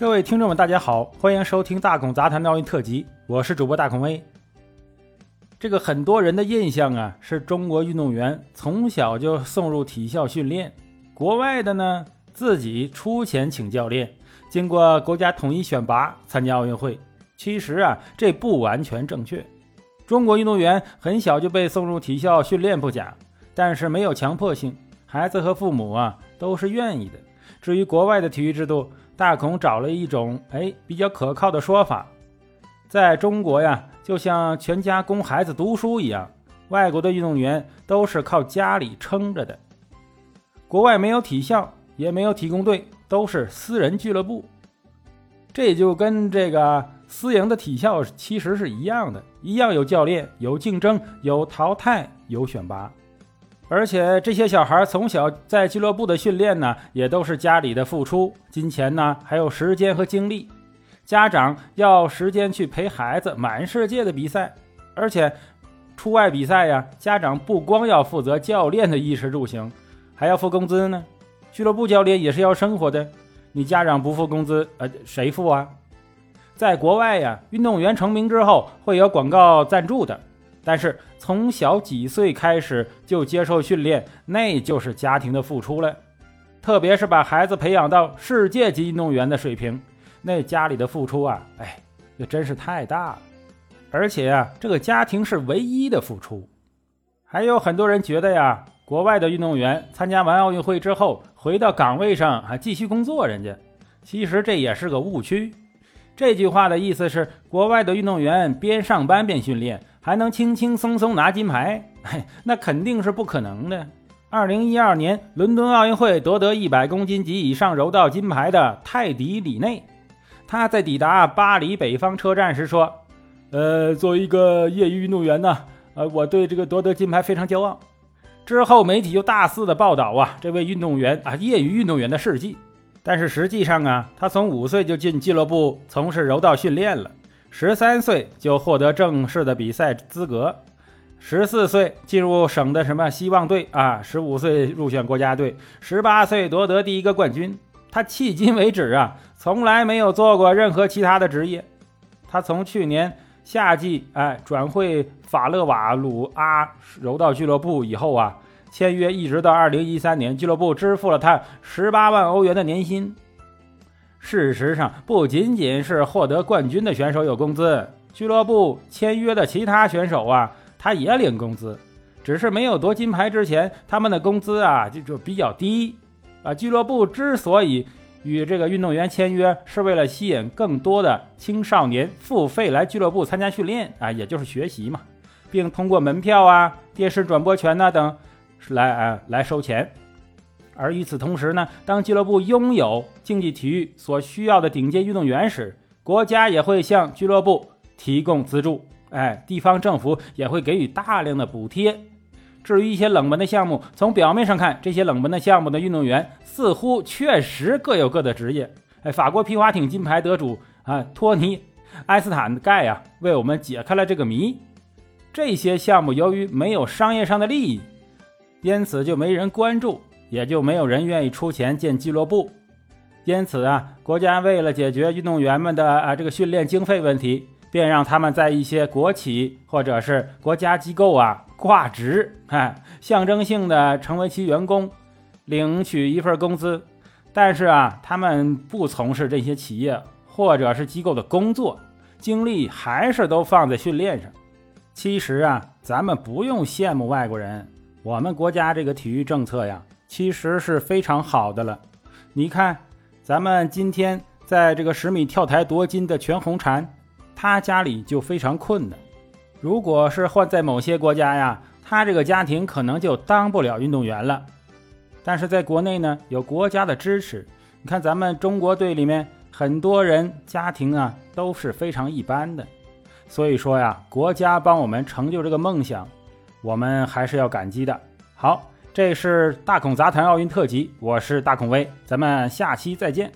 各位听众们，大家好，欢迎收听《大孔杂谈的奥运特辑》，我是主播大孔威。这个很多人的印象啊，是中国运动员从小就送入体校训练，国外的呢自己出钱请教练，经过国家统一选拔参加奥运会。其实啊，这不完全正确。中国运动员很小就被送入体校训练不假，但是没有强迫性，孩子和父母啊都是愿意的。至于国外的体育制度，大孔找了一种哎比较可靠的说法，在中国呀，就像全家供孩子读书一样，外国的运动员都是靠家里撑着的。国外没有体校，也没有体工队，都是私人俱乐部。这就跟这个私营的体校其实是一样的，一样有教练，有竞争，有淘汰，有选拔。而且这些小孩从小在俱乐部的训练呢，也都是家里的付出，金钱呢，还有时间和精力。家长要时间去陪孩子满世界的比赛，而且出外比赛呀，家长不光要负责教练的衣食住行，还要付工资呢。俱乐部教练也是要生活的，你家长不付工资，呃，谁付啊？在国外呀，运动员成名之后会有广告赞助的。但是从小几岁开始就接受训练，那就是家庭的付出了。特别是把孩子培养到世界级运动员的水平，那家里的付出啊，哎，那真是太大了。而且啊，这个家庭是唯一的付出。还有很多人觉得呀，国外的运动员参加完奥运会之后回到岗位上还继续工作，人家其实这也是个误区。这句话的意思是，国外的运动员边上班边训练。还能轻轻松松拿金牌？嘿，那肯定是不可能的。二零一二年伦敦奥运会夺得一百公斤级以上柔道金牌的泰迪·里内，他在抵达巴黎北方车站时说：“呃，作为一个业余运动员呢，呃，我对这个夺得金牌非常骄傲。”之后媒体就大肆的报道啊，这位运动员啊，业余运动员的事迹。但是实际上啊，他从五岁就进俱乐部从事柔道训练了。十三岁就获得正式的比赛资格，十四岁进入省的什么希望队啊，十五岁入选国家队，十八岁夺得第一个冠军。他迄今为止啊，从来没有做过任何其他的职业。他从去年夏季哎转会法勒瓦鲁阿柔道俱乐部以后啊，签约一直到二零一三年，俱乐部支付了他十八万欧元的年薪。事实上，不仅仅是获得冠军的选手有工资，俱乐部签约的其他选手啊，他也领工资，只是没有夺金牌之前，他们的工资啊就就比较低。啊，俱乐部之所以与这个运动员签约，是为了吸引更多的青少年付费来俱乐部参加训练啊，也就是学习嘛，并通过门票啊、电视转播权呐等，来啊来收钱。而与此同时呢，当俱乐部拥有竞技体育所需要的顶尖运动员时，国家也会向俱乐部提供资助，哎，地方政府也会给予大量的补贴。至于一些冷门的项目，从表面上看，这些冷门的项目的运动员似乎确实各有各的职业。哎，法国皮划艇金牌得主啊，托尼埃斯坦盖呀，为我们解开了这个谜。这些项目由于没有商业上的利益，因此就没人关注。也就没有人愿意出钱建俱乐部，因此啊，国家为了解决运动员们的啊这个训练经费问题，便让他们在一些国企或者是国家机构啊挂职，哎，象征性的成为其员工，领取一份工资。但是啊，他们不从事这些企业或者是机构的工作，精力还是都放在训练上。其实啊，咱们不用羡慕外国人，我们国家这个体育政策呀。其实是非常好的了，你看，咱们今天在这个十米跳台夺金的全红婵，他家里就非常困难。如果是换在某些国家呀，他这个家庭可能就当不了运动员了。但是在国内呢，有国家的支持。你看咱们中国队里面很多人家庭啊都是非常一般的，所以说呀，国家帮我们成就这个梦想，我们还是要感激的。好。这是大孔杂谈奥运特辑，我是大孔威，咱们下期再见。